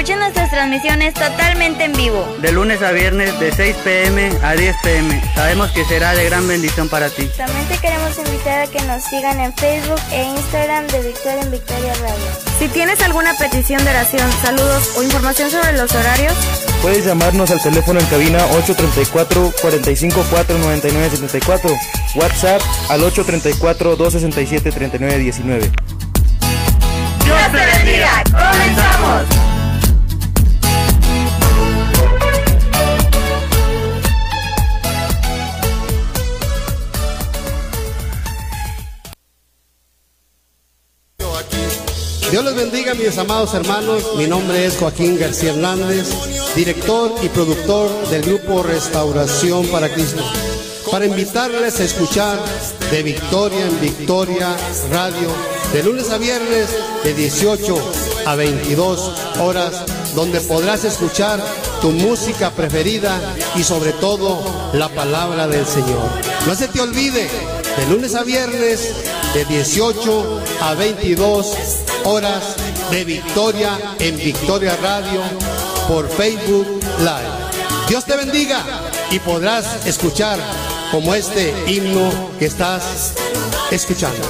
Escuchen nuestras transmisiones totalmente en vivo. De lunes a viernes de 6 pm a 10 pm. Sabemos que será de gran bendición para ti. También te queremos invitar a que nos sigan en Facebook e Instagram de Victoria en Victoria Radio. Si tienes alguna petición de oración, saludos o información sobre los horarios, puedes llamarnos al teléfono en cabina 834 454 9974 WhatsApp al 834 267 3919. Dios te bendiga. Comenzamos. Dios les bendiga, mis amados hermanos. Mi nombre es Joaquín García Hernández, director y productor del grupo Restauración para Cristo. Para invitarles a escuchar de Victoria en Victoria Radio, de lunes a viernes, de 18 a 22 horas, donde podrás escuchar tu música preferida y sobre todo la palabra del Señor. No se te olvide, de lunes a viernes, de 18 a 22 horas de Victoria en Victoria Radio por Facebook Live. Dios te bendiga y podrás escuchar como este himno que estás escuchando.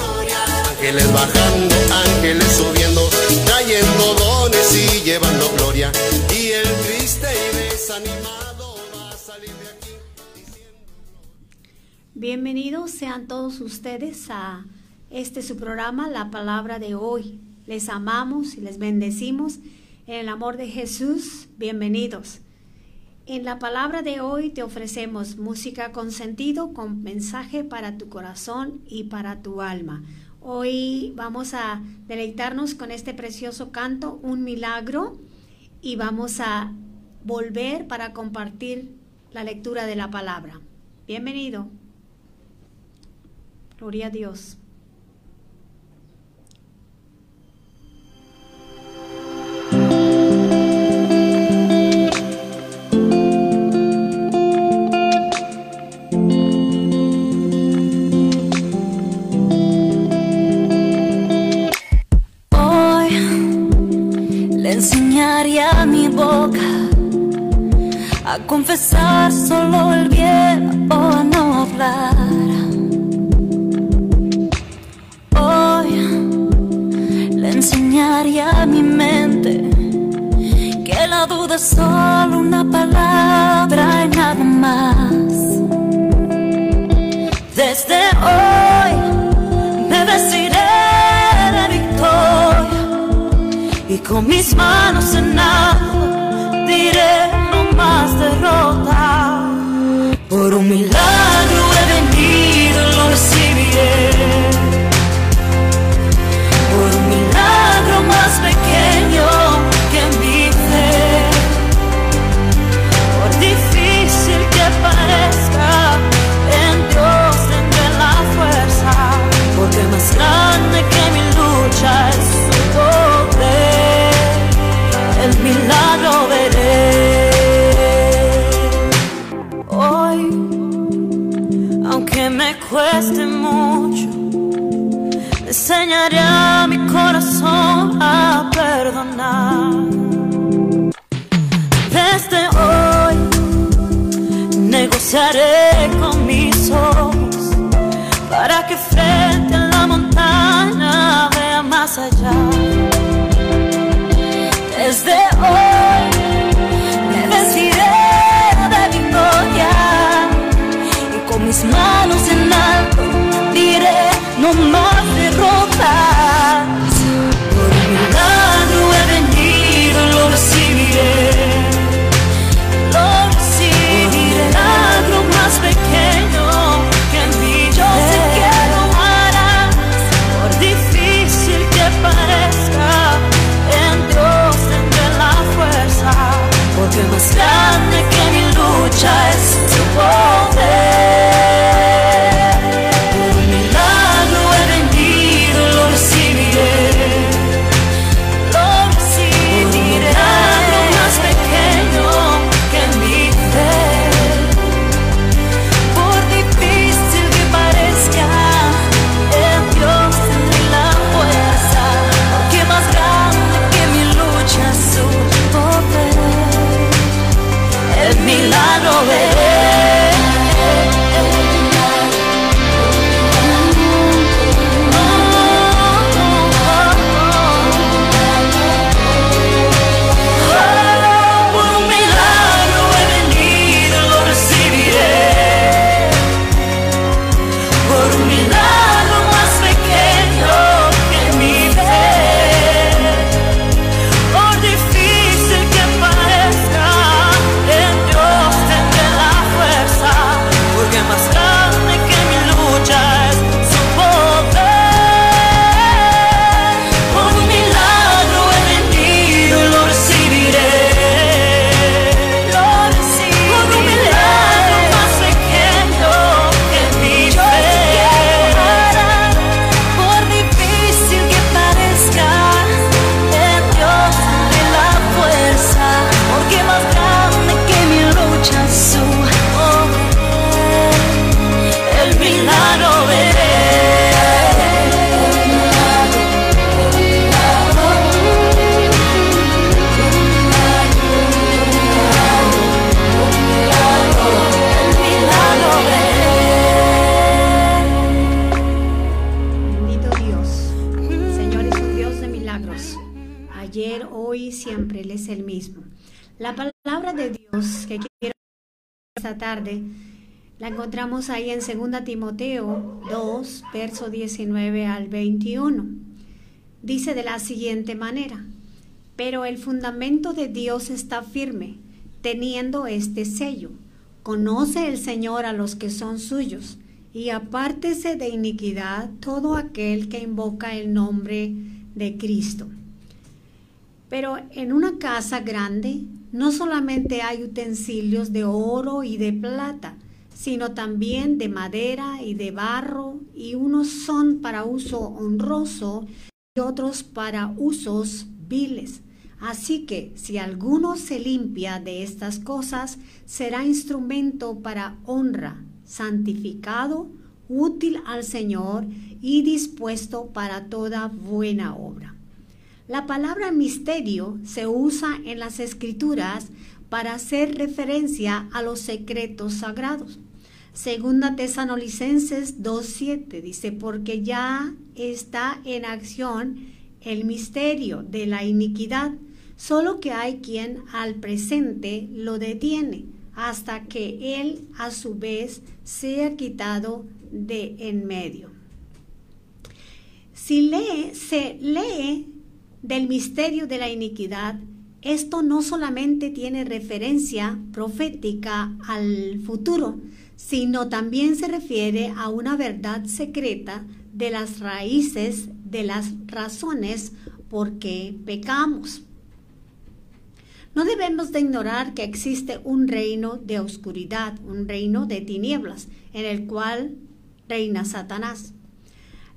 Ángeles bajando, ángeles subiendo, trayendo dones y llevando gloria. Y el triste y desanimado va a salir de aquí diciendo... Bienvenidos sean todos ustedes a este su programa, La Palabra de Hoy. Les amamos y les bendecimos en el amor de Jesús. Bienvenidos. En la palabra de hoy te ofrecemos música con sentido, con mensaje para tu corazón y para tu alma. Hoy vamos a deleitarnos con este precioso canto, Un Milagro, y vamos a volver para compartir la lectura de la palabra. Bienvenido. Gloria a Dios. Enseñaría mi boca a confesar solo el bien o a no hablar. Hoy le enseñaría a mi mente que la duda es solo una palabra y nada más. Desde hoy con mis manos en alto diré no más derrota. Por un milagro passar encontramos ahí en 2 Timoteo 2, verso 19 al 21. Dice de la siguiente manera, pero el fundamento de Dios está firme, teniendo este sello. Conoce el Señor a los que son suyos, y apártese de iniquidad todo aquel que invoca el nombre de Cristo. Pero en una casa grande no solamente hay utensilios de oro y de plata, sino también de madera y de barro, y unos son para uso honroso y otros para usos viles. Así que si alguno se limpia de estas cosas, será instrumento para honra, santificado, útil al Señor y dispuesto para toda buena obra. La palabra misterio se usa en las escrituras para hacer referencia a los secretos sagrados. Segunda Tesanolicenses 2.7 dice, porque ya está en acción el misterio de la iniquidad, solo que hay quien al presente lo detiene hasta que él a su vez sea quitado de en medio. Si lee, se lee del misterio de la iniquidad, esto no solamente tiene referencia profética al futuro, sino también se refiere a una verdad secreta de las raíces de las razones por qué pecamos. No debemos de ignorar que existe un reino de oscuridad, un reino de tinieblas, en el cual reina Satanás.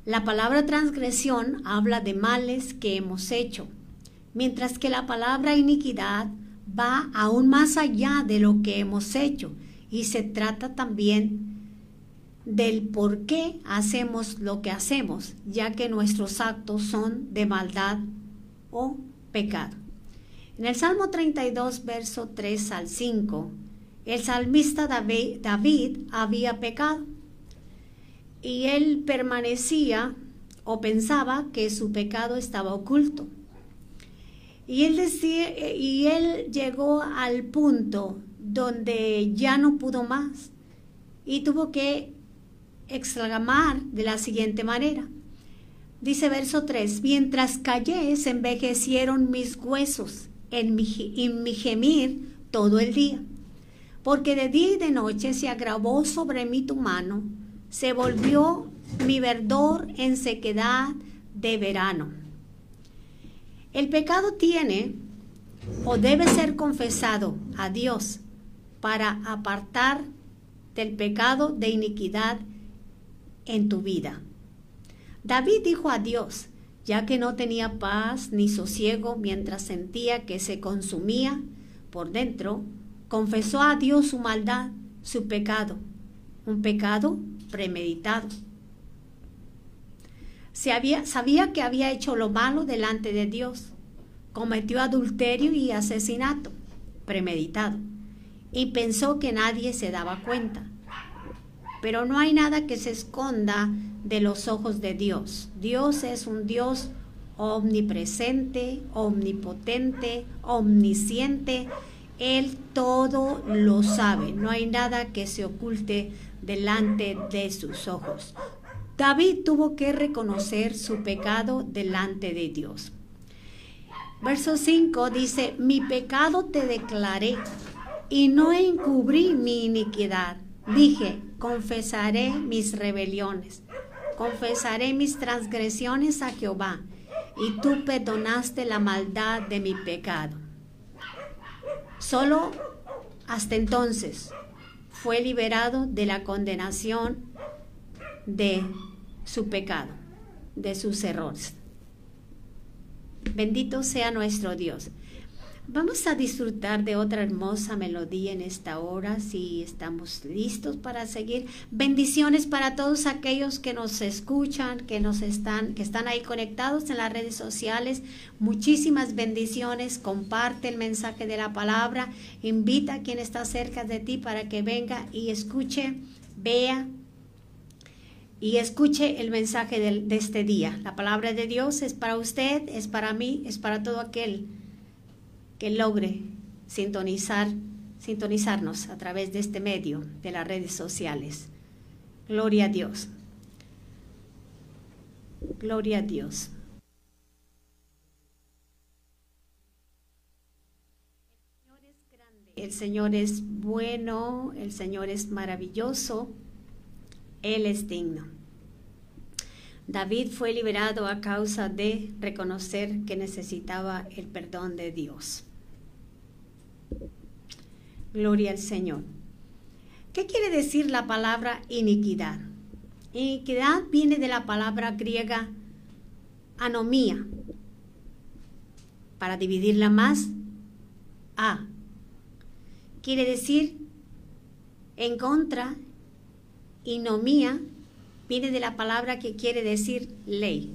La palabra transgresión habla de males que hemos hecho, mientras que la palabra iniquidad va aún más allá de lo que hemos hecho y se trata también del por qué hacemos lo que hacemos, ya que nuestros actos son de maldad o pecado. En el Salmo 32, verso 3 al 5, el salmista David, David había pecado y él permanecía o pensaba que su pecado estaba oculto. Y él, decía, y él llegó al punto donde ya no pudo más y tuvo que exclamar de la siguiente manera. Dice verso 3, mientras callé se envejecieron mis huesos en mi, en mi gemir todo el día, porque de día y de noche se agravó sobre mí tu mano se volvió mi verdor en sequedad de verano. El pecado tiene o debe ser confesado a Dios para apartar del pecado de iniquidad en tu vida. David dijo a Dios, ya que no tenía paz ni sosiego mientras sentía que se consumía por dentro, confesó a Dios su maldad, su pecado, un pecado premeditado. Sabía que había hecho lo malo delante de Dios. Cometió adulterio y asesinato premeditado. Y pensó que nadie se daba cuenta. Pero no hay nada que se esconda de los ojos de Dios. Dios es un Dios omnipresente, omnipotente, omnisciente. Él todo lo sabe. No hay nada que se oculte delante de sus ojos. David tuvo que reconocer su pecado delante de Dios. Verso 5 dice, mi pecado te declaré y no encubrí mi iniquidad. Dije, confesaré mis rebeliones, confesaré mis transgresiones a Jehová, y tú perdonaste la maldad de mi pecado. Solo hasta entonces fue liberado de la condenación de su pecado, de sus errores. Bendito sea nuestro Dios. Vamos a disfrutar de otra hermosa melodía en esta hora, si estamos listos para seguir. Bendiciones para todos aquellos que nos escuchan, que nos están, que están ahí conectados en las redes sociales. Muchísimas bendiciones. Comparte el mensaje de la palabra. Invita a quien está cerca de ti para que venga y escuche, vea y escuche el mensaje de, de este día. La palabra de Dios es para usted, es para mí, es para todo aquel que logre sintonizar, sintonizarnos a través de este medio de las redes sociales. Gloria a Dios. Gloria a Dios. El Señor es bueno, el Señor es maravilloso, Él es digno. David fue liberado a causa de reconocer que necesitaba el perdón de Dios. Gloria al Señor. ¿Qué quiere decir la palabra iniquidad? Iniquidad viene de la palabra griega anomía. Para dividirla más, a. Quiere decir en contra, inomía viene de la palabra que quiere decir ley.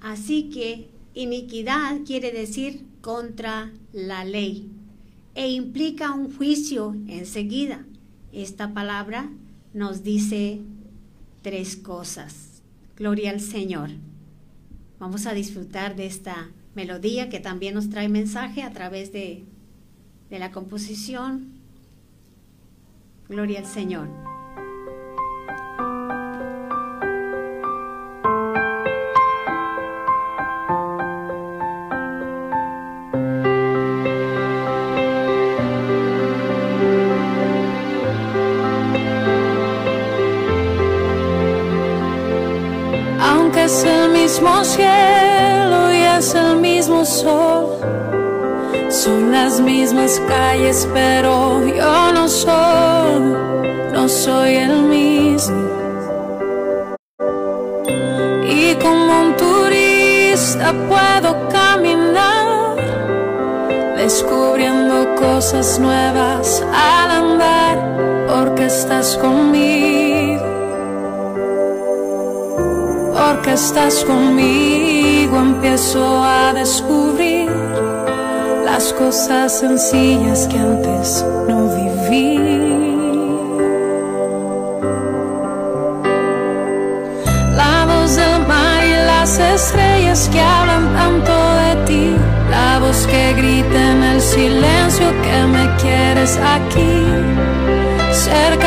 Así que iniquidad quiere decir contra la ley e implica un juicio enseguida. Esta palabra nos dice tres cosas. Gloria al Señor. Vamos a disfrutar de esta melodía que también nos trae mensaje a través de, de la composición. Gloria al Señor. Sol, son las mismas calles, pero yo no soy, no soy el mismo. Y como un turista puedo caminar, descubriendo cosas nuevas al andar, porque estás conmigo porque estás conmigo empiezo a descubrir las cosas sencillas que antes no viví. La voz del mar y las estrellas que hablan tanto de ti, la voz que grita en el silencio que me quieres aquí, cerca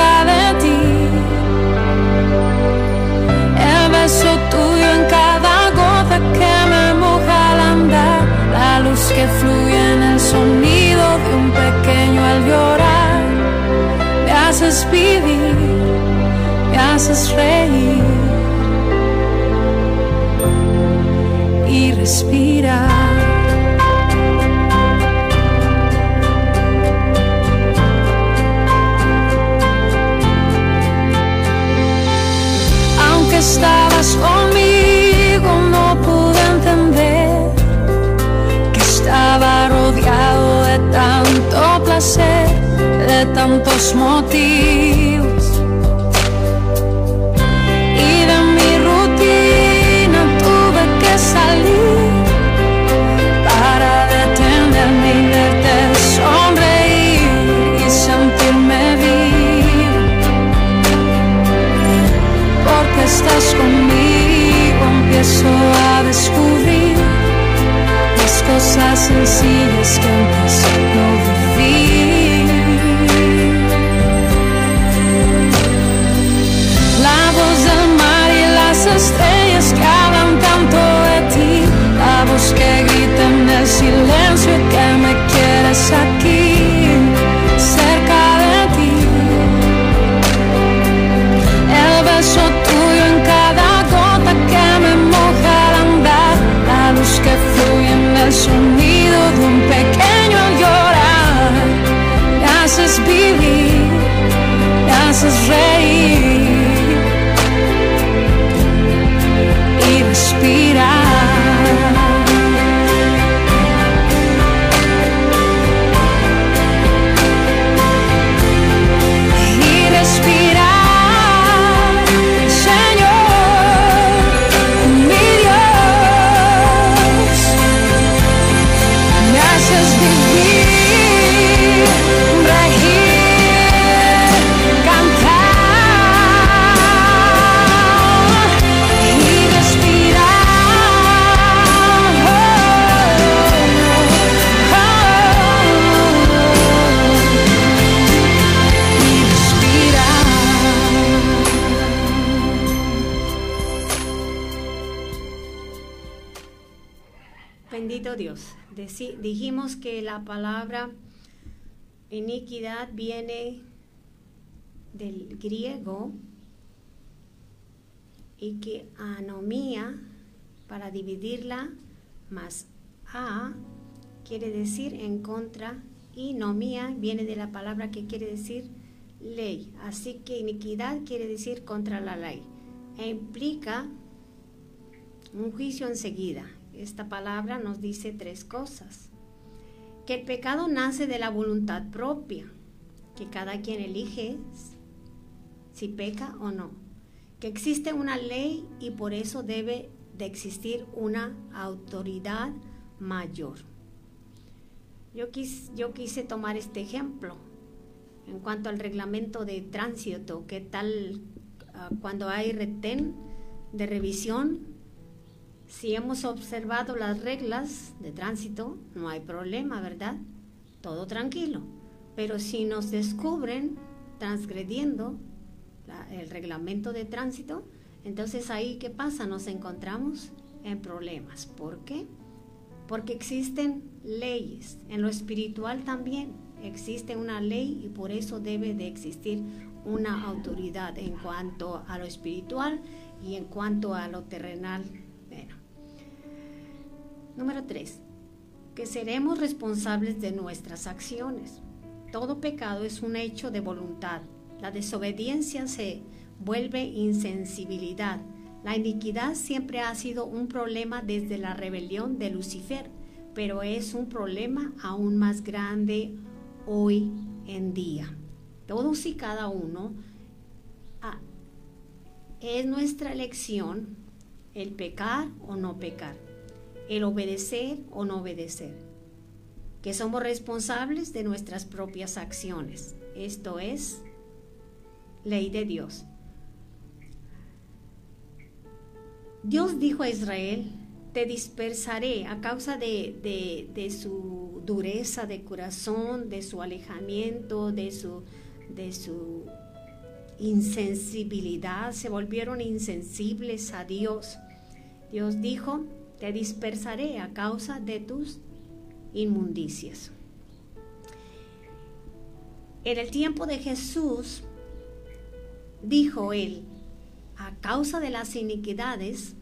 que fluye en el sonido de un pequeño al llorar, me haces vivir, me haces reír y respirar. Aunque estabas tantos motivos. Y de mi rutina tuve que salir para detenerme y verte sonreír y sentirme vivo porque estás conmigo empiezo a descubrir las cosas sencillas que antes no vivía estrellas que hablan tanto de ti, la voz que grita en el silencio que me quieres aquí. Deci- dijimos que la palabra iniquidad viene del griego y que anomía, para dividirla, más a quiere decir en contra y nomía viene de la palabra que quiere decir ley. Así que iniquidad quiere decir contra la ley e implica un juicio enseguida. Esta palabra nos dice tres cosas. Que el pecado nace de la voluntad propia, que cada quien elige si peca o no. Que existe una ley y por eso debe de existir una autoridad mayor. Yo, quis- yo quise tomar este ejemplo en cuanto al reglamento de tránsito, ¿qué tal ah, cuando hay retén de revisión? Si hemos observado las reglas de tránsito, no hay problema, ¿verdad? Todo tranquilo. Pero si nos descubren transgrediendo el reglamento de tránsito, entonces ahí ¿qué pasa? Nos encontramos en problemas. ¿Por qué? Porque existen leyes. En lo espiritual también existe una ley y por eso debe de existir una autoridad en cuanto a lo espiritual y en cuanto a lo terrenal. Número 3. Que seremos responsables de nuestras acciones. Todo pecado es un hecho de voluntad. La desobediencia se vuelve insensibilidad. La iniquidad siempre ha sido un problema desde la rebelión de Lucifer, pero es un problema aún más grande hoy en día. Todos y cada uno ah, es nuestra elección el pecar o no pecar, el obedecer o no obedecer, que somos responsables de nuestras propias acciones. Esto es ley de Dios. Dios dijo a Israel, te dispersaré a causa de, de- su dureza de corazón, de su alejamiento, de su, de su insensibilidad, se volvieron insensibles a Dios. Dios dijo, te dispersaré a causa de tus inmundicias. En el tiempo de Jesús, dijo él, a causa de las iniquidades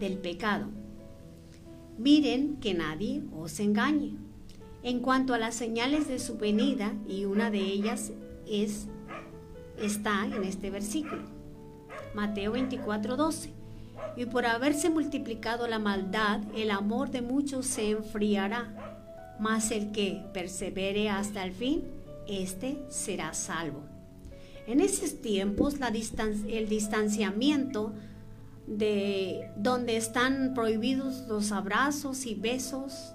del pecado. Miren que nadie os engañe. En cuanto a las señales de su venida, y una de ellas es está en este versículo. Mateo 24, 12. Y por haberse multiplicado la maldad, el amor de muchos se enfriará, mas el que persevere hasta el fin, éste será salvo. En esos tiempos, la el distanciamiento de donde están prohibidos los abrazos y besos,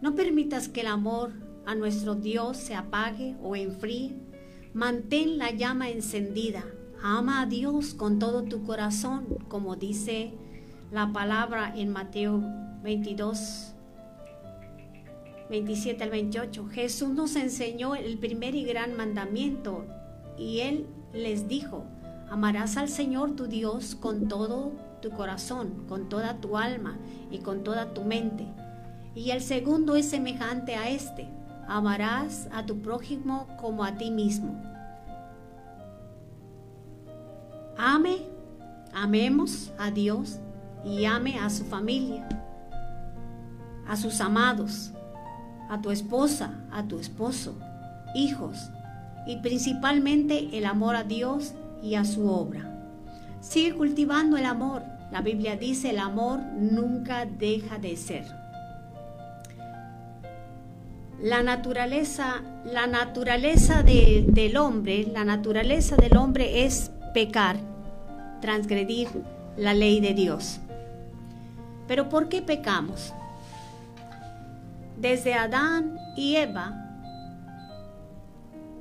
no permitas que el amor a nuestro Dios se apague o enfríe. Mantén la llama encendida. Ama a Dios con todo tu corazón, como dice la palabra en Mateo 22, 27 al 28. Jesús nos enseñó el primer y gran mandamiento y él les dijo, amarás al Señor tu Dios con todo tu corazón, con toda tu alma y con toda tu mente. Y el segundo es semejante a este, amarás a tu prójimo como a ti mismo. Ame, amemos a Dios y ame a su familia, a sus amados, a tu esposa, a tu esposo, hijos y principalmente el amor a Dios y a su obra. Sigue cultivando el amor. La Biblia dice el amor nunca deja de ser. La naturaleza, la naturaleza del hombre, la naturaleza del hombre es pecar, transgredir la ley de Dios. Pero ¿por qué pecamos? Desde Adán y Eva,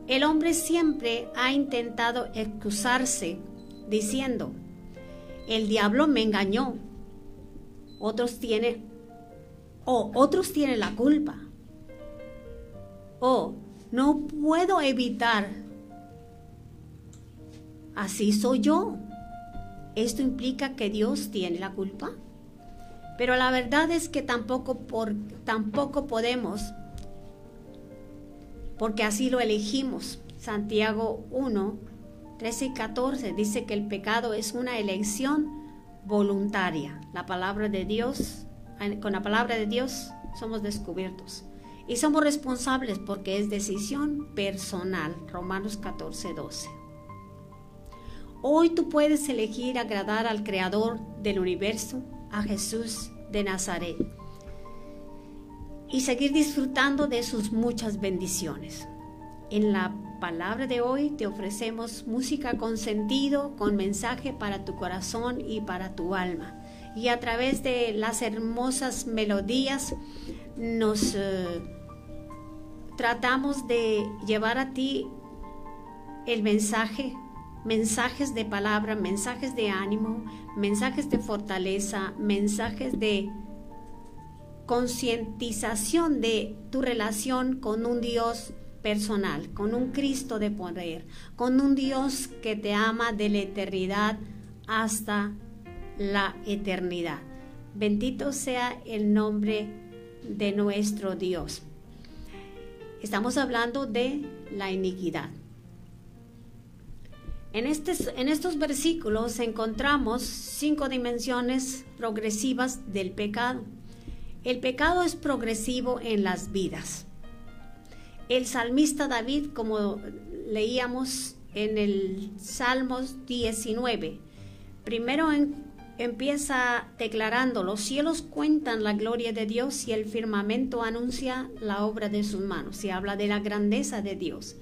el hombre siempre ha intentado excusarse diciendo, el diablo me engañó, otros tienen, o otros tienen la culpa, o no puedo evitar, así soy yo. ¿Esto implica que Dios tiene la culpa? Pero la verdad es que tampoco, por, tampoco podemos, porque así lo elegimos. Santiago 1, 13 y 14 dice que el pecado es una elección voluntaria. La palabra de Dios, con la palabra de Dios somos descubiertos. Y somos responsables porque es decisión personal. Romanos 14, 12. Hoy tú puedes elegir agradar al Creador del universo, a Jesús de Nazaret, y seguir disfrutando de sus muchas bendiciones. En la palabra de hoy te ofrecemos música con sentido, con mensaje para tu corazón y para tu alma. Y a través de las hermosas melodías nos eh, tratamos de llevar a ti el mensaje mensajes de palabra, mensajes de ánimo, mensajes de fortaleza, mensajes de concientización de tu relación con un Dios personal, con un Cristo de poder, con un Dios que te ama de la eternidad hasta la eternidad. Bendito sea el nombre de nuestro Dios. Estamos hablando de la iniquidad. En, en estos versículos encontramos cinco dimensiones progresivas del pecado. El pecado es progresivo en las vidas. El salmista David, como leíamos en el Salmos 19, primero empieza declarando, los cielos cuentan la gloria de Dios y el firmamento anuncia la obra de sus manos. Se habla de la grandeza de Dios.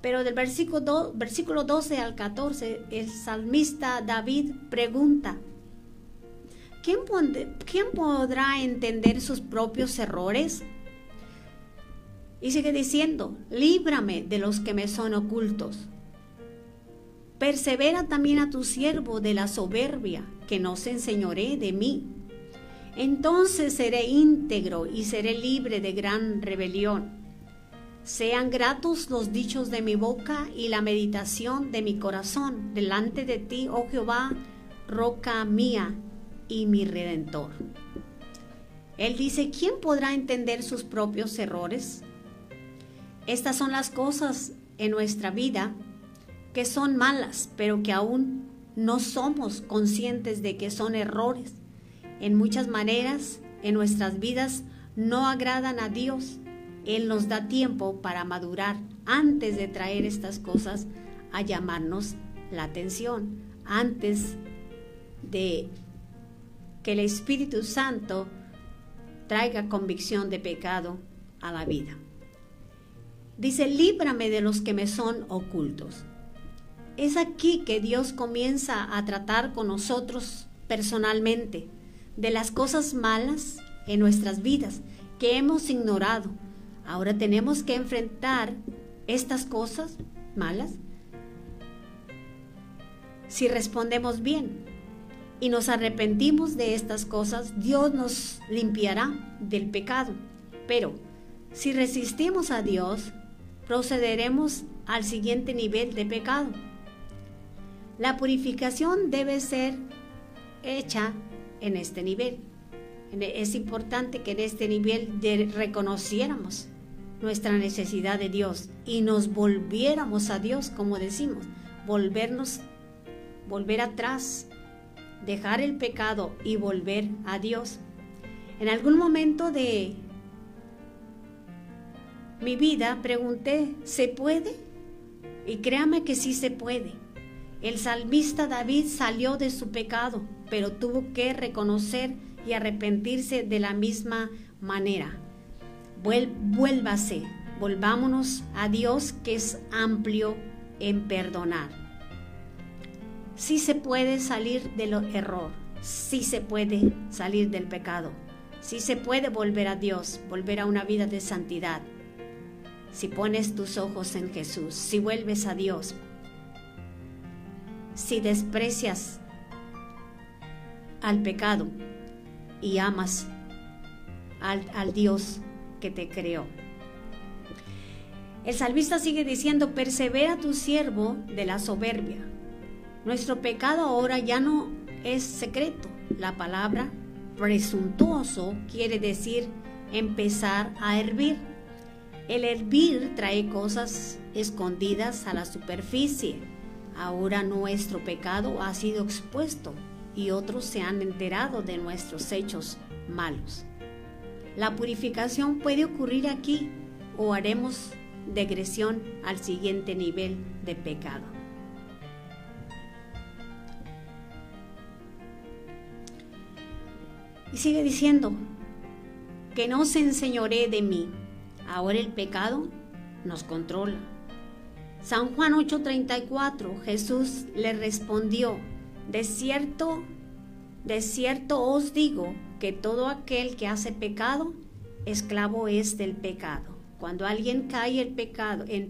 Pero del versículo, versículo 12 al 14, el salmista David pregunta, ¿quién, ¿quién podrá entender sus propios errores? Y sigue diciendo, líbrame de los que me son ocultos. Persevera también a tu siervo de la soberbia, que no se enseñoree de mí. Entonces seré íntegro y seré libre de gran rebelión. Sean gratos los dichos de mi boca y la meditación de mi corazón delante de ti, oh Jehová, roca mía y mi redentor. Él dice, ¿quién podrá entender sus propios errores? Estas son las cosas en nuestra vida que son malas, pero que aún no somos conscientes de que son errores. En muchas maneras, en nuestras vidas, no agradan a Dios. Él nos da tiempo para madurar antes de traer estas cosas a llamarnos la atención, antes de que el Espíritu Santo traiga convicción de pecado a la vida. Dice, líbrame de los que me son ocultos. Es aquí que Dios comienza a tratar con nosotros personalmente de las cosas malas en nuestras vidas que hemos ignorado. Ahora tenemos que enfrentar estas cosas malas si respondemos bien y nos arrepentimos de estas cosas, Dios nos limpiará del pecado. Pero si resistimos a Dios, procederemos al siguiente nivel de pecado. La purificación debe ser hecha en este nivel. Es importante que en este nivel reconociéramos nuestra necesidad de Dios y nos volviéramos a Dios, como decimos, volvernos, volver atrás, dejar el pecado y volver a Dios. En algún momento de mi vida pregunté, ¿se puede? Y créame que sí se puede. El salmista David salió de su pecado, pero tuvo que reconocer y arrepentirse de la misma manera. Vuélvase, volvámonos a Dios que es amplio en perdonar. Sí se puede salir del error, sí se puede salir del pecado, sí se puede volver a Dios, volver a una vida de santidad. Si pones tus ojos en Jesús, si vuelves a Dios, si desprecias al pecado y amas al, al Dios que te creó. El salmista sigue diciendo, persevera tu siervo de la soberbia. Nuestro pecado ahora ya no es secreto. La palabra presuntuoso quiere decir empezar a hervir. El hervir trae cosas escondidas a la superficie. Ahora nuestro pecado ha sido expuesto y otros se han enterado de nuestros hechos malos. La purificación puede ocurrir aquí o haremos degresión al siguiente nivel de pecado. Y sigue diciendo, que no se enseñoree de mí. Ahora el pecado nos controla. San Juan 8:34, Jesús le respondió, de cierto, de cierto os digo que todo aquel que hace pecado, esclavo es del pecado. Cuando alguien cae en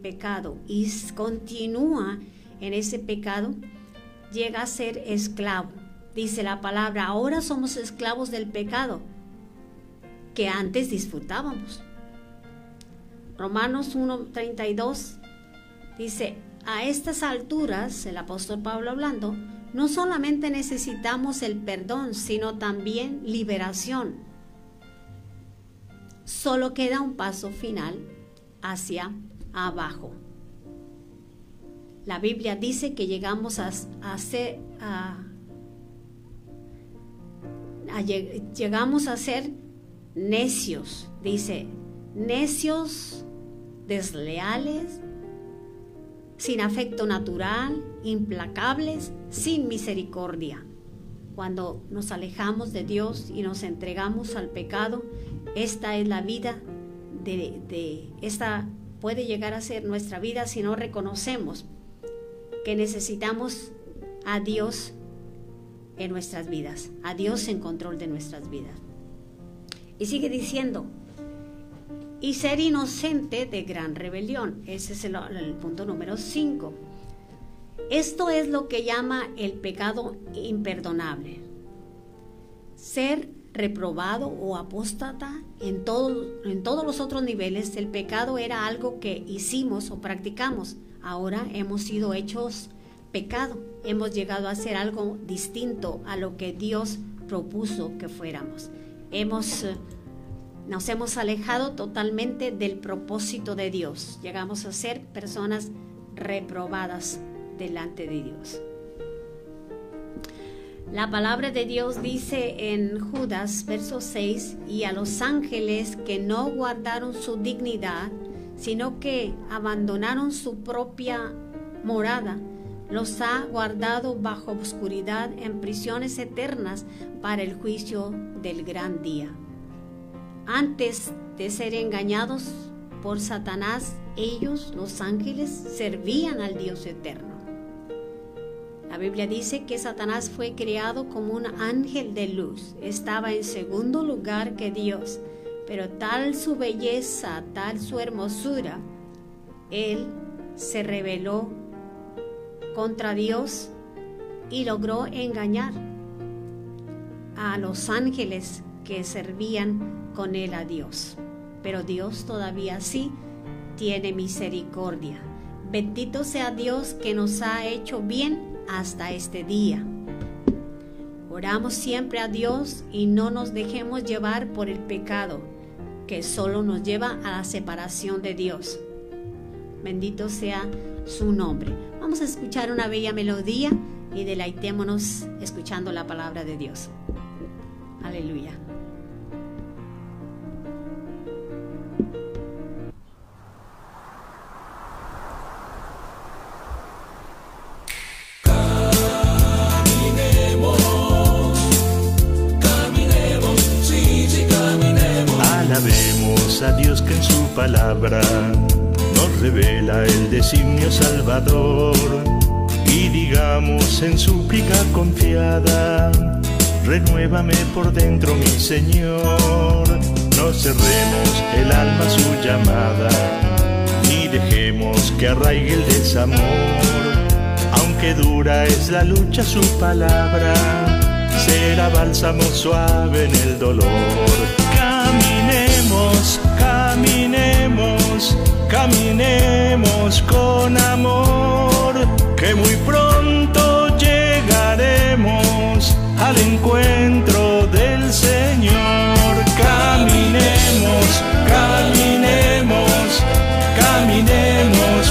pecado y continúa en ese pecado, llega a ser esclavo. Dice la palabra, ahora somos esclavos del pecado que antes disfrutábamos. Romanos 1:32 dice, a estas alturas, el apóstol Pablo hablando, no solamente necesitamos el perdón, sino también liberación. Solo queda un paso final hacia abajo. La Biblia dice que llegamos a, ser, llegamos a ser necios, dice, necios, desleales, sin afecto natural, implacables, sin misericordia. Cuando nos alejamos de Dios y nos entregamos al pecado, esta es la vida de, esta puede llegar a ser nuestra vida si no reconocemos que necesitamos a Dios en nuestras vidas, a Dios en control de nuestras vidas. Y sigue diciendo, y ser inocente de gran rebelión. Ese es el, punto número 5. Esto es lo que llama el pecado imperdonable. Ser reprobado o apóstata en, en todos los otros niveles, el pecado era algo que hicimos o practicamos. Ahora hemos sido hechos pecado. Hemos llegado a ser algo distinto a lo que Dios propuso que fuéramos. Hemos eh, nos hemos alejado totalmente del propósito de Dios. Llegamos a ser personas reprobadas delante de Dios. La palabra de Dios dice en Judas, verso 6, y a los ángeles que no guardaron su dignidad, sino que abandonaron su propia morada, los ha guardado bajo oscuridad en prisiones eternas para el juicio del gran día. Antes de ser engañados por Satanás, ellos, los ángeles, servían al Dios eterno. La Biblia dice que Satanás fue creado como un ángel de luz, estaba en segundo lugar que Dios, pero tal su belleza, tal su hermosura, él se rebeló contra Dios y logró engañar a los ángeles que servían con él a Dios. Pero Dios todavía sí tiene misericordia. Bendito sea Dios que nos ha hecho bien hasta este día. Oramos siempre a Dios y no nos dejemos llevar por el pecado, que solo nos lleva a la separación de Dios. Bendito sea su nombre. Vamos a escuchar una bella melodía y deleitémonos escuchando la palabra de Dios. Aleluya. A Dios que en su palabra nos revela el designio salvador. Y digamos en súplica confiada, renuévame por dentro mi Señor, no cerremos el alma a su llamada, ni dejemos que arraigue el desamor, aunque dura es la lucha su palabra, será bálsamo suave en el dolor. Caminemos, caminemos, caminemos con amor, que muy pronto llegaremos al encuentro del Señor. Caminemos, caminemos, caminemos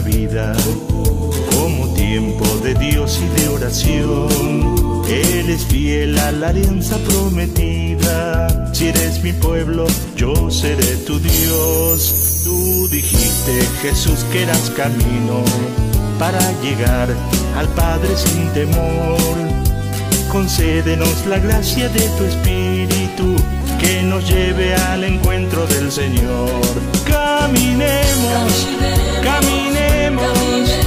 vida como tiempo de Dios y de oración. Él es fiel a la alianza prometida. Si eres mi pueblo, yo seré tu Dios. Tú dijiste, Jesús, que eras camino para llegar al Padre sin temor. Concédenos la gracia de tu Espíritu que nos lleve al encuentro del Señor. Caminemos, caminemos,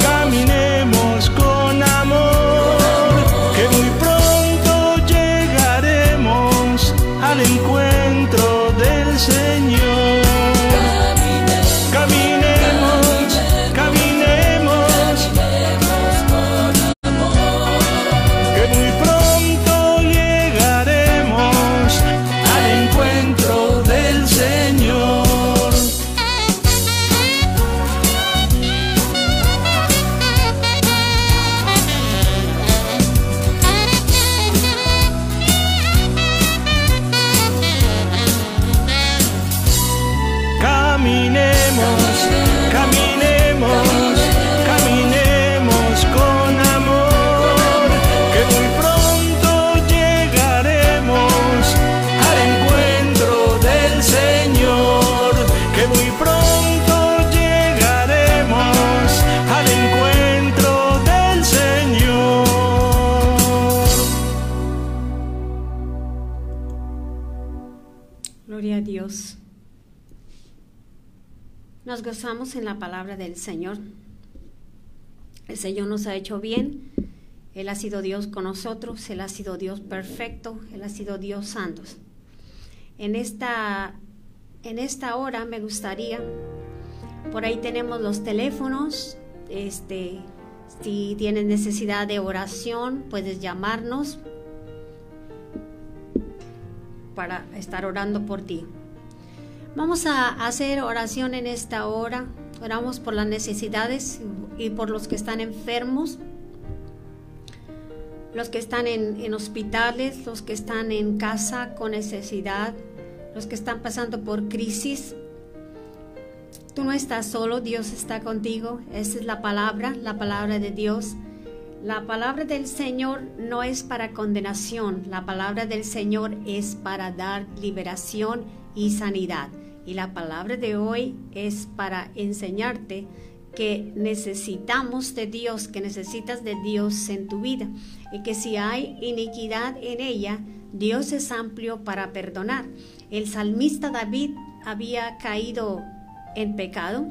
caminemos con amor, que muy pronto llegaremos al encuentro del Señor. En la palabra del Señor. El Señor nos ha hecho bien. Él ha sido Dios con nosotros. Él ha sido Dios perfecto. Él ha sido Dios santo. En esta, en esta hora me gustaría, por ahí tenemos los teléfonos. Este, si tienes necesidad de oración, puedes llamarnos para estar orando por ti. Vamos a hacer oración en esta hora. Oramos por las necesidades y por los que están enfermos, los que están en, hospitales, los que están en casa con necesidad, los que están pasando por crisis. Tú no estás solo, Dios está contigo. Esa es la palabra, la palabra de Dios. La palabra del Señor no es para condenación, la palabra del Señor es para dar liberación y sanidad. Y la palabra de hoy es para enseñarte que necesitamos de Dios, que necesitas de Dios en tu vida y que si hay iniquidad en ella, Dios es amplio para perdonar. El salmista David había caído en pecado,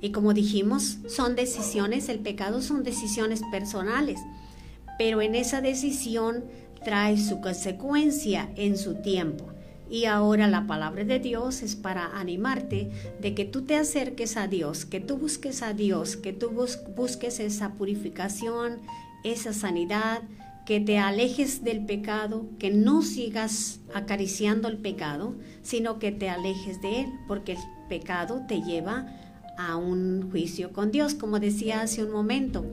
y como dijimos, son decisiones, el pecado son decisiones personales, pero en esa decisión trae su consecuencia en su tiempo. Y ahora la palabra de Dios es para animarte de que tú te acerques a Dios, que tú busques a Dios, que tú busques esa purificación, esa sanidad, que te alejes del pecado, que no sigas acariciando el pecado, sino que te alejes de él, porque el pecado te lleva a un juicio con Dios, como decía hace un momento.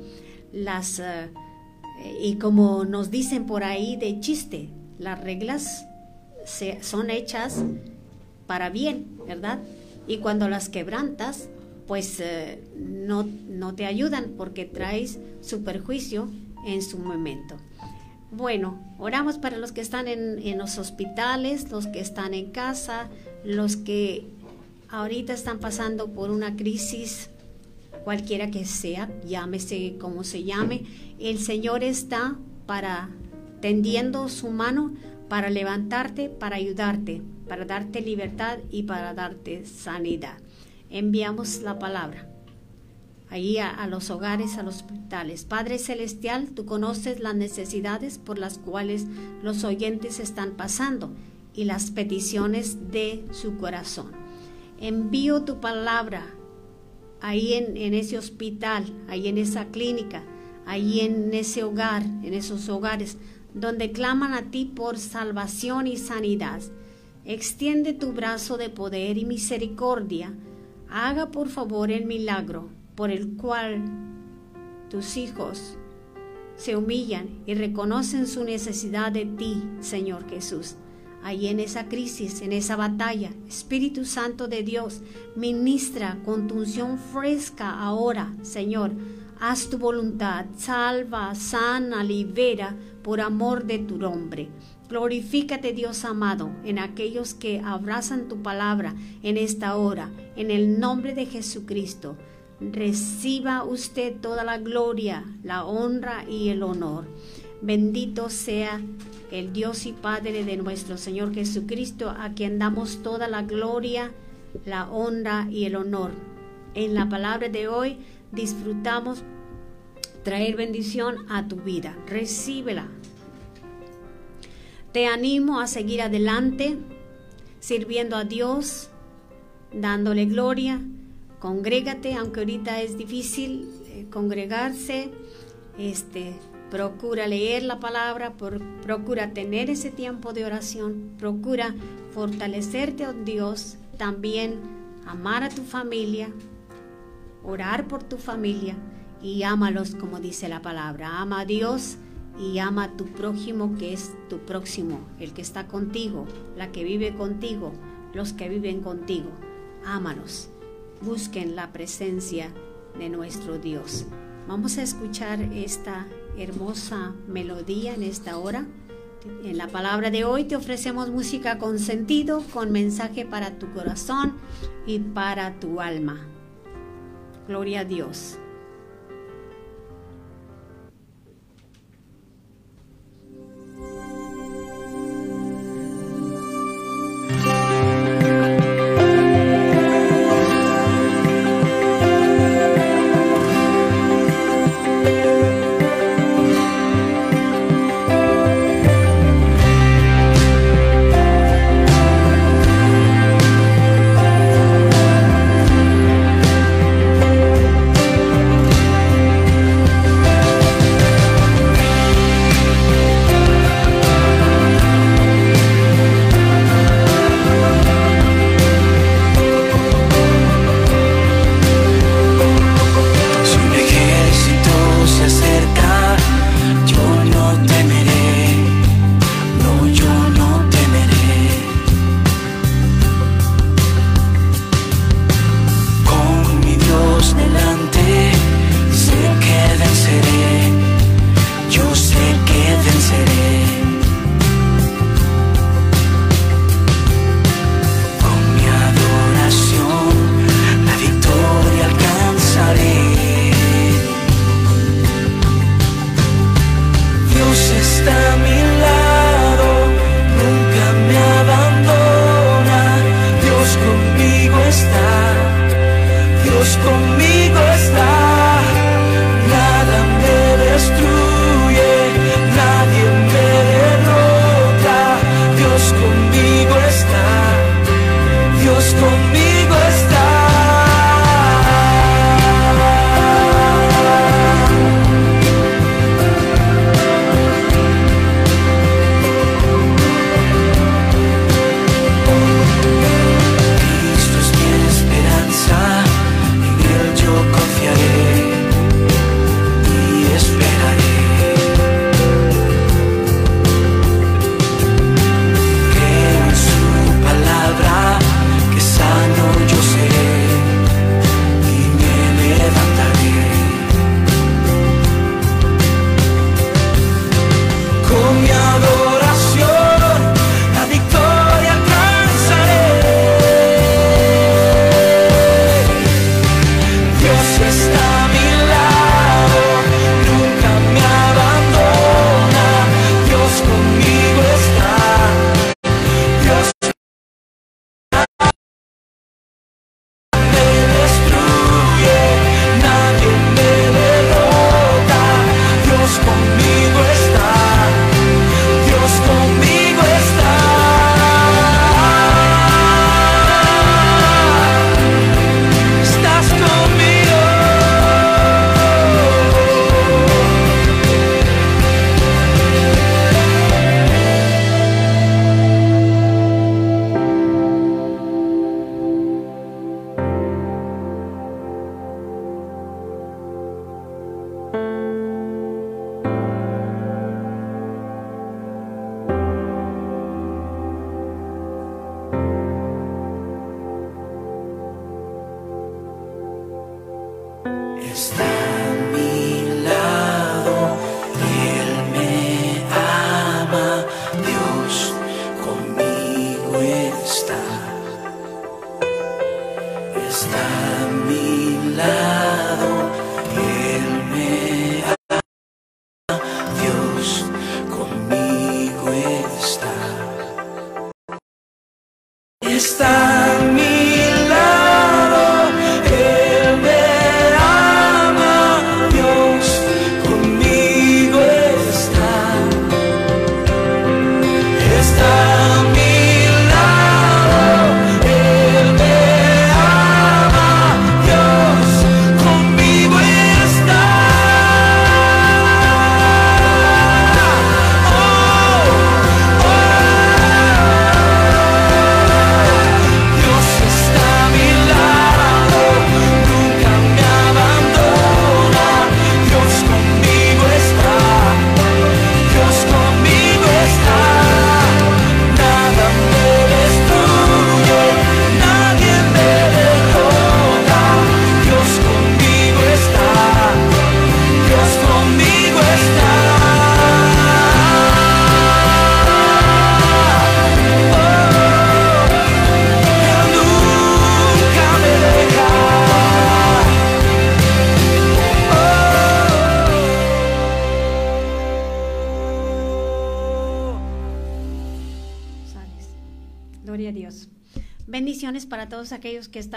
Las uh, y como nos dicen por ahí de chiste, las reglas son hechas para bien, ¿verdad? Y cuando las quebrantas, pues uh, no, no te ayudan porque traes su perjuicio en su momento. Bueno, oramos para los que están en, en los hospitales, los que están en casa, los que ahorita están pasando por una crisis, cualquiera que sea, llámese como se llame. El Señor está para tendiendo su mano para levantarte, para ayudarte, para darte libertad y para darte sanidad. Enviamos la palabra ahí a, los hogares, a los hospitales. Padre Celestial, tú conoces las necesidades por las cuales los oyentes están pasando y las peticiones de su corazón. Envío tu palabra ahí en ese hospital, ahí en esa clínica, ahí en ese hogar, en esos hogares donde claman a ti por salvación y sanidad. Extiende tu brazo de poder y misericordia. Haga por favor el milagro por el cual tus hijos se humillan y reconocen su necesidad de ti, Señor Jesús. Ahí en esa crisis, en esa batalla, Espíritu Santo de Dios, ministra con tu unción fresca ahora, Señor. Haz tu voluntad, salva, sana, libera por amor de tu nombre. Glorifícate Dios amado en aquellos que abrazan tu palabra en esta hora, en el nombre de Jesucristo. Reciba usted toda la gloria, la honra y el honor. Bendito sea el Dios y Padre de nuestro Señor Jesucristo, a quien damos toda la gloria, la honra y el honor. En la palabra de hoy disfrutamos traer bendición a tu vida. Recíbela. Te animo a seguir adelante, sirviendo a Dios, dándole gloria. Congrégate, aunque ahorita es difícil eh, congregarse. Este, procura leer la palabra, procura tener ese tiempo de oración, procura fortalecerte a Dios, también amar a tu familia, orar por tu familia y ámalos como dice la palabra. Ama a Dios y ama a tu prójimo que es tu próximo, el que está contigo, la que vive contigo, los que viven contigo. Ámalos. Busquen la presencia de nuestro Dios. Vamos a escuchar esta hermosa melodía en esta hora. En la palabra de hoy te ofrecemos música con sentido, con mensaje para tu corazón y para tu alma. Gloria a Dios.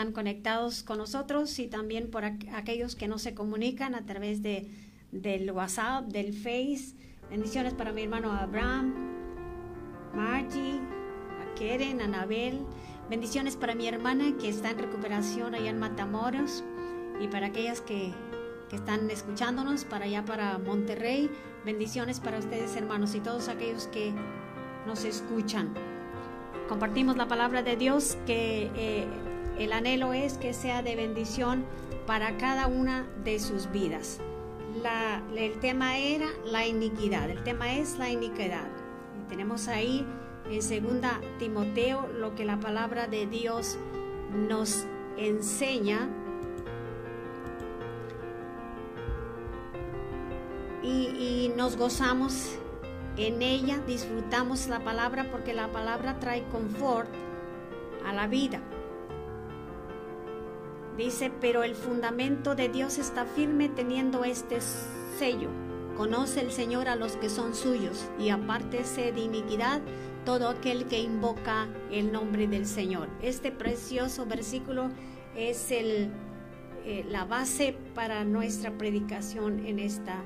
Están conectados con nosotros y también por aquellos que no se comunican a través de, del WhatsApp, del Face. Bendiciones para mi hermano Abraham, Margie, a Keren, Anabel. Bendiciones para mi hermana que está en recuperación allá en Matamoros y para aquellas que, que están escuchándonos para allá para Monterrey. Bendiciones para ustedes hermanos y todos aquellos que nos escuchan compartimos la palabra de Dios, que eh, el anhelo es que sea de bendición para cada una de sus vidas. el tema era la iniquidad, el tema es la iniquidad. tenemos ahí en segunda Timoteo lo que la palabra de Dios nos enseña. Y, y nos gozamos en ella disfrutamos la palabra porque la palabra trae confort a la vida. Dice, pero el fundamento de Dios está firme teniendo este sello. Conoce el Señor a los que son suyos y apártese de iniquidad todo aquel que invoca el nombre del Señor. Este precioso versículo es el, eh, la base para nuestra predicación en esta,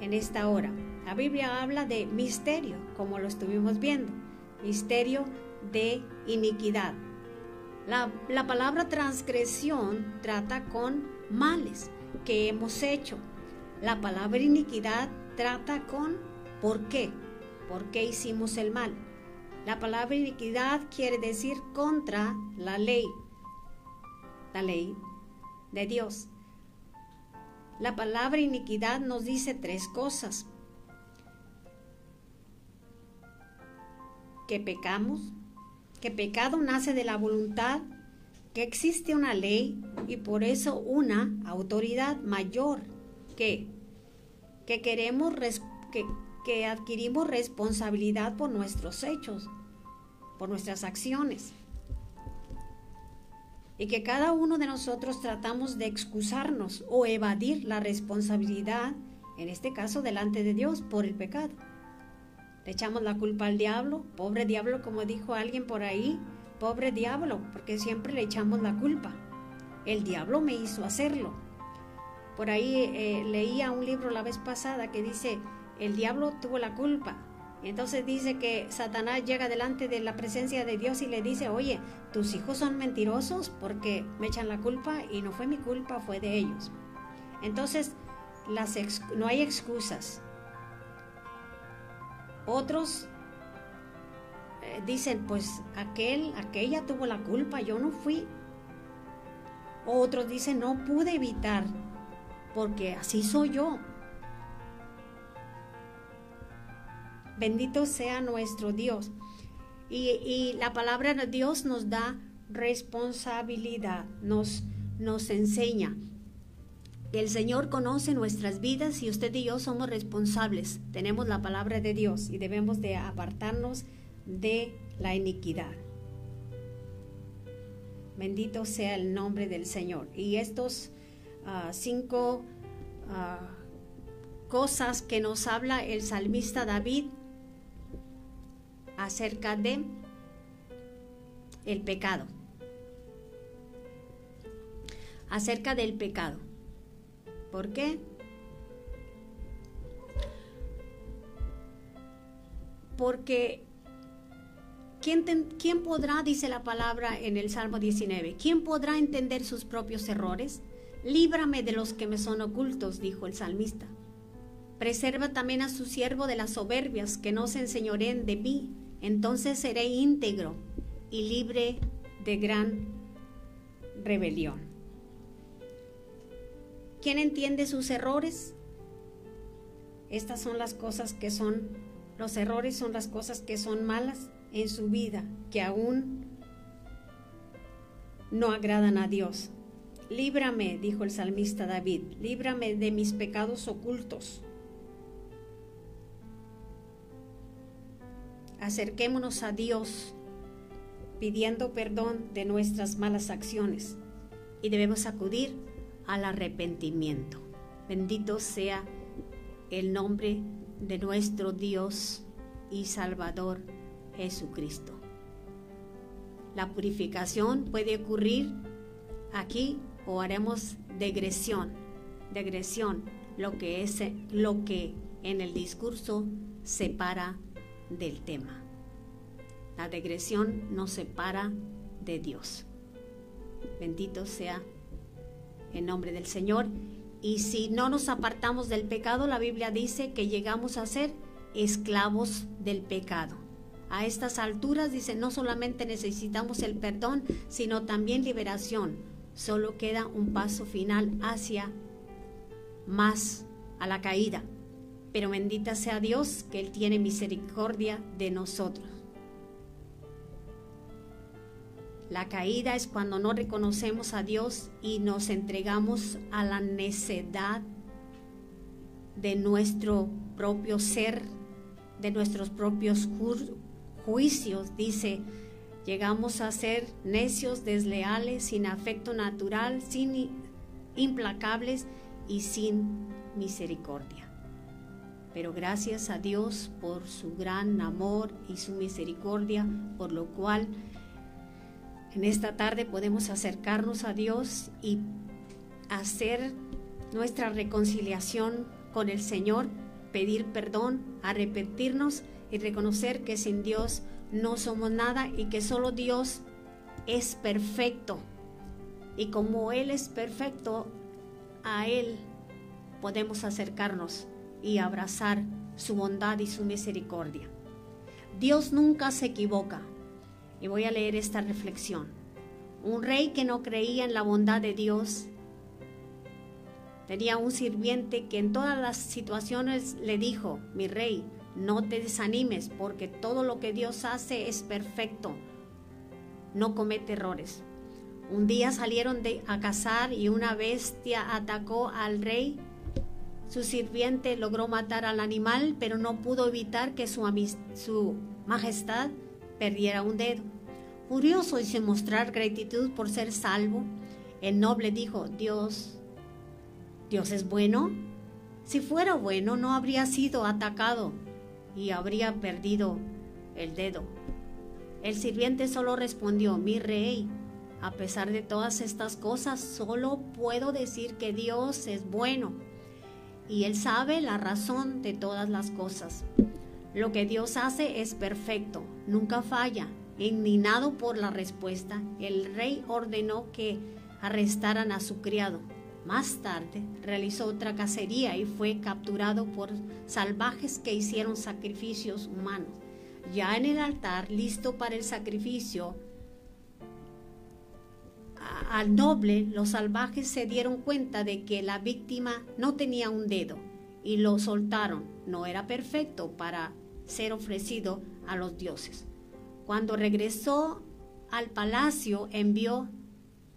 en esta hora. La Biblia habla de misterio, como lo estuvimos viendo, misterio de iniquidad. La, la, palabra transgresión trata con males que hemos hecho. La palabra iniquidad trata con por qué, por qué hicimos el mal. La palabra iniquidad quiere decir contra la ley, la ley de Dios. La palabra iniquidad nos dice tres cosas. que pecamos, que pecado nace de la voluntad, que existe una ley y por eso una autoridad mayor que, que queremos, que, adquirimos responsabilidad por nuestros hechos, por nuestras acciones. Y que cada uno de nosotros tratamos de excusarnos o evadir la responsabilidad, en este caso delante de Dios, por el pecado. Le echamos la culpa al diablo, pobre diablo, como dijo alguien por ahí, pobre diablo, porque siempre le echamos la culpa. El diablo me hizo hacerlo. Por ahí eh, leía un libro la vez pasada que dice, el diablo tuvo la culpa. Entonces dice que Satanás llega delante de la presencia de Dios y le dice, oye, tus hijos son mentirosos porque me echan la culpa y no fue mi culpa, fue de ellos. Entonces, no hay excusas. Otros eh, dicen, pues aquel, aquella tuvo la culpa, yo no fui. Otros dicen, no pude evitar, porque así soy yo. Bendito sea nuestro Dios. Y, la palabra de Dios nos da responsabilidad, nos enseña. El Señor conoce nuestras vidas y usted y yo somos responsables. Tenemos la palabra de Dios y debemos de apartarnos de la iniquidad. Bendito sea el nombre del Señor. Y estos uh, cinco uh, cosas que nos habla el salmista David acerca de el pecado. Acerca del pecado. ¿Por qué? Porque ¿quién, ¿quién, podrá, dice la palabra en el Salmo 19, quién podrá entender sus propios errores? Líbrame de los que me son ocultos, dijo el salmista. Preserva también a su siervo de las soberbias, que no se enseñoreen de mí, entonces seré íntegro y libre de gran rebelión. ¿Quién entiende sus errores? Estas son las cosas que son, los errores son las cosas que son malas en su vida, que aún no agradan a Dios. Líbrame, dijo el salmista David, líbrame de mis pecados ocultos. Acerquémonos a Dios pidiendo perdón de nuestras malas acciones y debemos acudir al arrepentimiento. Bendito sea el nombre de nuestro Dios y Salvador Jesucristo. La purificación puede ocurrir aquí o haremos degresión, degresión, lo que es lo que en el discurso separa del tema. La degresión nos separa de Dios. Bendito sea en nombre del Señor. Y si no nos apartamos del pecado, la Biblia dice que llegamos a ser esclavos del pecado. A estas alturas dice, no solamente necesitamos el perdón, sino también liberación. Solo queda un paso final hacia más a la caída. Pero bendita sea Dios que Él tiene misericordia de nosotros. La caída es cuando no reconocemos a Dios y nos entregamos a la necedad de nuestro propio ser, de nuestros propios juicios. Dice, llegamos a ser necios, desleales, sin afecto natural, sin implacables y sin misericordia. Pero gracias a Dios por su gran amor y su misericordia, por lo cual en esta tarde podemos acercarnos a Dios y hacer nuestra reconciliación con el Señor, pedir perdón, arrepentirnos y reconocer que sin Dios no somos nada y que solo Dios es perfecto. Y como Él es perfecto, a Él podemos acercarnos y abrazar su bondad y su misericordia. Dios nunca se equivoca. Y voy a leer esta reflexión. Un rey que no creía en la bondad de Dios tenía un sirviente que en todas las situaciones le dijo, mi rey, no te desanimes porque todo lo que Dios hace es perfecto, no comete errores. Un día salieron de, a cazar y una bestia atacó al rey. Su sirviente logró matar al animal, pero no pudo evitar que su, su majestad perdiera un dedo. Furioso y sin mostrar gratitud por ser salvo, el noble dijo, Dios, ¿Dios es bueno? Si fuera bueno, no habría sido atacado y habría perdido el dedo. El sirviente solo respondió, mi rey, a pesar de todas estas cosas, solo puedo decir que Dios es bueno y Él sabe la razón de todas las cosas. Lo que Dios hace es perfecto, nunca falla. Indignado por la respuesta, el rey ordenó que arrestaran a su criado. Más tarde realizó otra cacería y fue capturado por salvajes que hicieron sacrificios humanos. Ya en el altar, listo para el sacrificio, al noble, los salvajes se dieron cuenta de que la víctima no tenía un dedo y lo soltaron. No era perfecto para ser ofrecido a los dioses. Cuando regresó al palacio, envió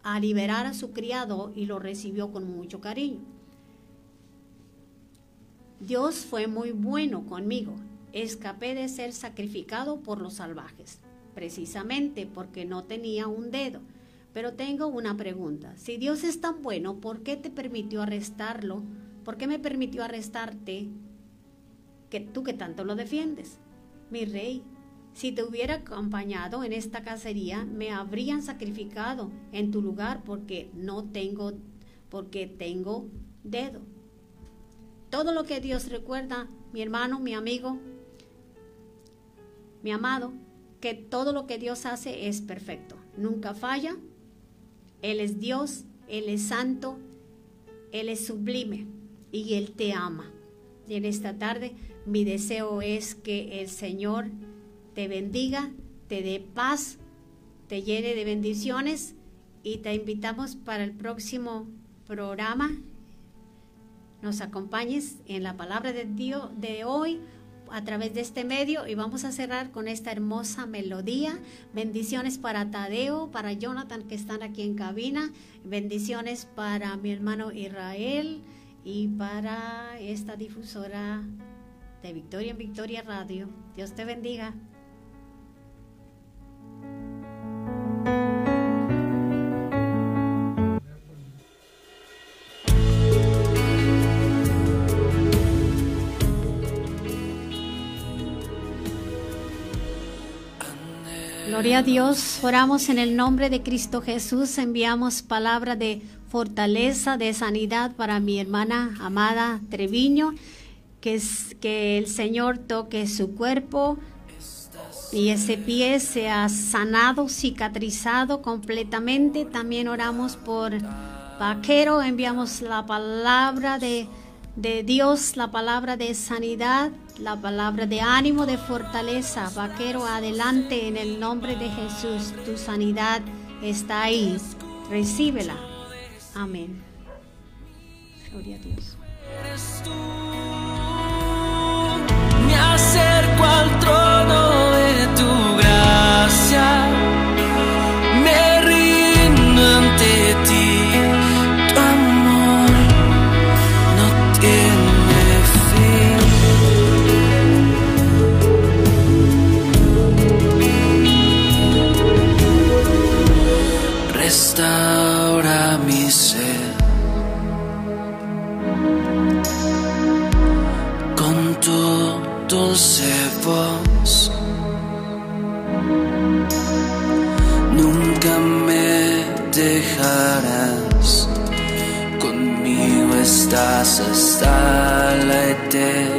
a liberar a su criado y lo recibió con mucho cariño. Dios fue muy bueno conmigo. Escapé de ser sacrificado por los salvajes, precisamente porque no tenía un dedo. Pero tengo una pregunta. Si Dios es tan bueno, ¿por qué te permitió arrestarlo? ¿Por qué me permitió arrestarte? Que tú que tanto lo defiendes. Mi rey, si te hubiera acompañado en esta cacería, me habrían sacrificado en tu lugar porque no tengo, porque tengo dedo. Todo lo que Dios recuerda, mi hermano, mi amigo, mi amado, que todo lo que Dios hace es perfecto. Nunca falla. Él es Dios, Él es santo, Él es sublime y Él te ama. Y en esta tarde mi deseo es que el Señor te bendiga, te dé paz, te llene de bendiciones y te invitamos para el próximo programa. Nos acompañes en la palabra de Dios de hoy a través de este medio y vamos a cerrar con esta hermosa melodía. Bendiciones para Tadeo, para Jonathan que están aquí en cabina. Bendiciones para mi hermano Israel y para esta difusora de Victoria en Victoria Radio. Dios te bendiga. Gloria a Dios, oramos en el nombre de Cristo Jesús, enviamos palabra de fortaleza, de sanidad para mi hermana amada Treviño, que, es, que el Señor toque su cuerpo y ese pie sea sanado, cicatrizado completamente. También oramos por Vaquero, enviamos la palabra de, de Dios, la palabra de sanidad la palabra de ánimo, de fortaleza. Vaquero, adelante en el nombre de Jesús. Tu sanidad está ahí. Recíbela. Amén. Gloria a Dios. Me acerco al trono dulce voz. Nunca me dejarás, conmigo estás hasta la eternidad.